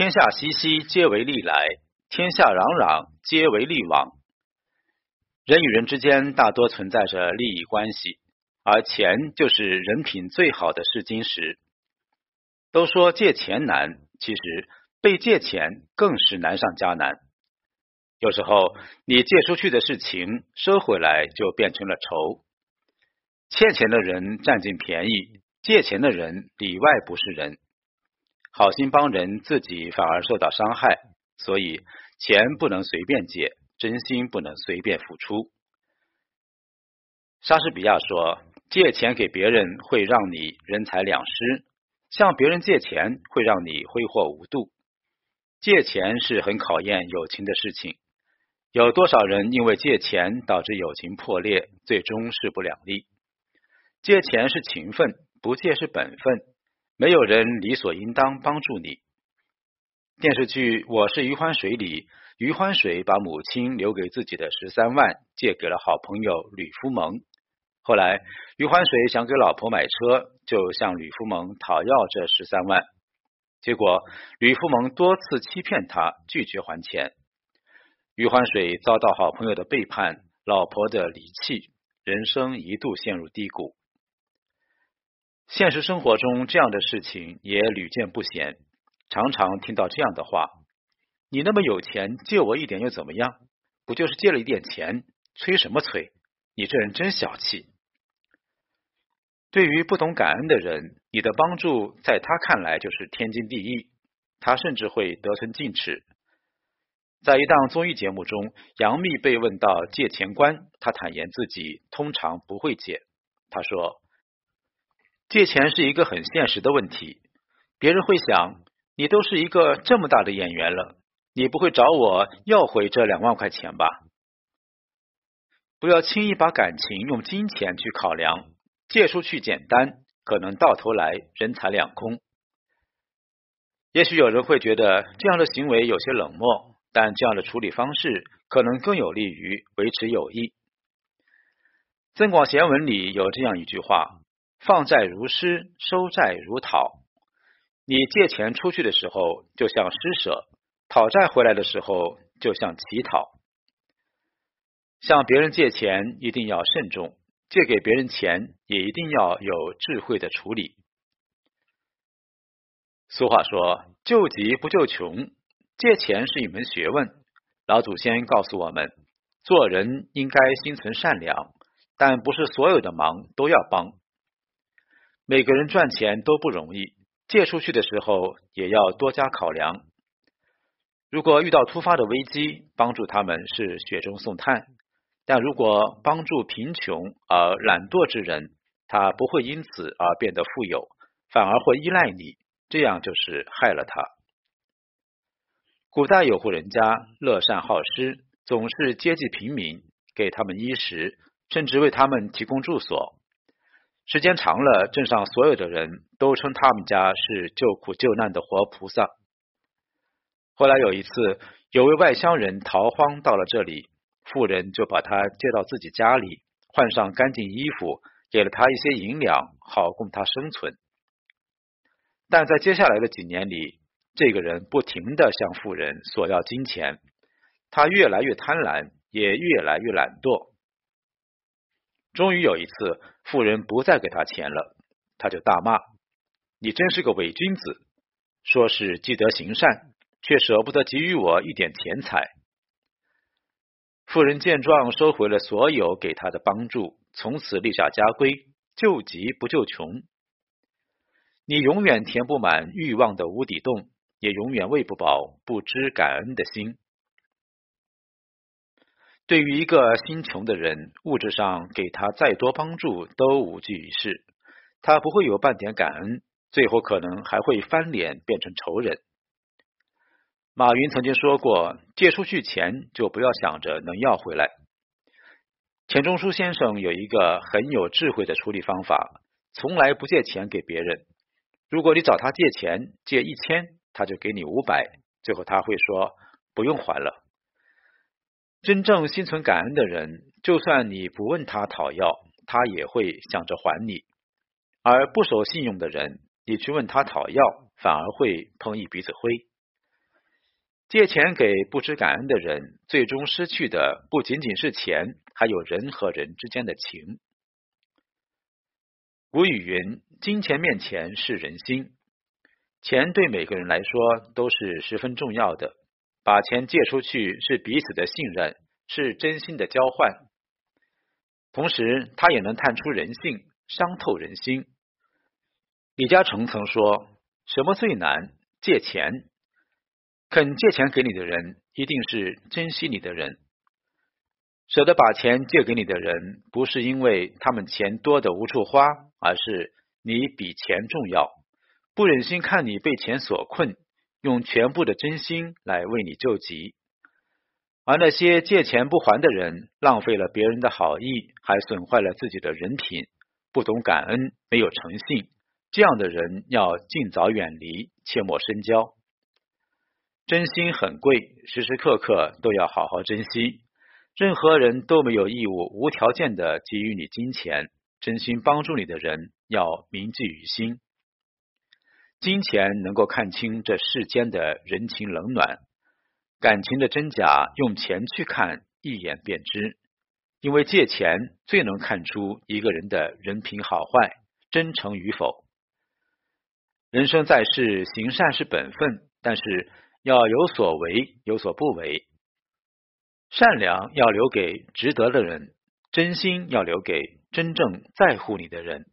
天下熙熙，皆为利来；天下攘攘，皆为利往。人与人之间大多存在着利益关系，而钱就是人品最好的试金石。都说借钱难，其实被借钱更是难上加难。有时候你借出去的是情，收回来就变成了仇。欠钱的人占尽便宜，借钱的人里外不是人。好心帮人，自己反而受到伤害，所以钱不能随便借，真心不能随便付出。莎士比亚说：“借钱给别人会让你人财两失，向别人借钱会让你挥霍无度。借钱是很考验友情的事情，有多少人因为借钱导致友情破裂，最终势不两立？借钱是情分，不借是本分。”没有人理所应当帮助你。电视剧《我是余欢水》里，余欢水把母亲留给自己的十三万借给了好朋友吕夫蒙。后来，余欢水想给老婆买车，就向吕夫蒙讨要这十三万。结果，吕夫蒙多次欺骗他，拒绝还钱。余欢水遭到好朋友的背叛，老婆的离弃，人生一度陷入低谷。现实生活中，这样的事情也屡见不鲜，常常听到这样的话：“你那么有钱，借我一点又怎么样？不就是借了一点钱，催什么催？你这人真小气。”对于不懂感恩的人，你的帮助在他看来就是天经地义，他甚至会得寸进尺。在一档综艺节目中，杨幂被问到借钱观，她坦言自己通常不会借。她说。借钱是一个很现实的问题，别人会想，你都是一个这么大的演员了，你不会找我要回这两万块钱吧？不要轻易把感情用金钱去考量，借出去简单，可能到头来人财两空。也许有人会觉得这样的行为有些冷漠，但这样的处理方式可能更有利于维持友谊。《增广贤文》里有这样一句话。放债如施，收债如讨。你借钱出去的时候，就像施舍；讨债回来的时候，就像乞讨。向别人借钱一定要慎重，借给别人钱也一定要有智慧的处理。俗话说：“救急不救穷。”借钱是一门学问。老祖先告诉我们，做人应该心存善良，但不是所有的忙都要帮。每个人赚钱都不容易，借出去的时候也要多加考量。如果遇到突发的危机，帮助他们是雪中送炭；但如果帮助贫穷而懒惰之人，他不会因此而变得富有，反而会依赖你，这样就是害了他。古代有户人家乐善好施，总是接济平民，给他们衣食，甚至为他们提供住所。时间长了，镇上所有的人都称他们家是救苦救难的活菩萨。后来有一次，有位外乡人逃荒到了这里，富人就把他接到自己家里，换上干净衣服，给了他一些银两，好供他生存。但在接下来的几年里，这个人不停的向富人索要金钱，他越来越贪婪，也越来越懒惰。终于有一次，富人不再给他钱了，他就大骂：“你真是个伪君子！说是积德行善，却舍不得给予我一点钱财。”富人见状，收回了所有给他的帮助，从此立下家规：救急不救穷。你永远填不满欲望的无底洞，也永远喂不饱不知感恩的心。对于一个心穷的人，物质上给他再多帮助都无济于事，他不会有半点感恩，最后可能还会翻脸变成仇人。马云曾经说过：“借出去钱就不要想着能要回来。”钱钟书先生有一个很有智慧的处理方法，从来不借钱给别人。如果你找他借钱，借一千，他就给你五百，最后他会说：“不用还了。”真正心存感恩的人，就算你不问他讨要，他也会想着还你；而不守信用的人，你去问他讨要，反而会碰一鼻子灰。借钱给不知感恩的人，最终失去的不仅仅是钱，还有人和人之间的情。古语云：“金钱面前是人心。”钱对每个人来说都是十分重要的。把钱借出去是彼此的信任，是真心的交换。同时，他也能探出人性，伤透人心。李嘉诚曾说：“什么最难？借钱。肯借钱给你的人，一定是珍惜你的人。舍得把钱借给你的人，不是因为他们钱多的无处花，而是你比钱重要。”不忍心看你被钱所困，用全部的真心来为你救急；而那些借钱不还的人，浪费了别人的好意，还损坏了自己的人品，不懂感恩，没有诚信，这样的人要尽早远离，切莫深交。真心很贵，时时刻刻都要好好珍惜。任何人都没有义务无条件的给予你金钱，真心帮助你的人要铭记于心。金钱能够看清这世间的人情冷暖，感情的真假，用钱去看，一眼便知。因为借钱最能看出一个人的人品好坏、真诚与否。人生在世，行善是本分，但是要有所为，有所不为。善良要留给值得的人，真心要留给真正在乎你的人。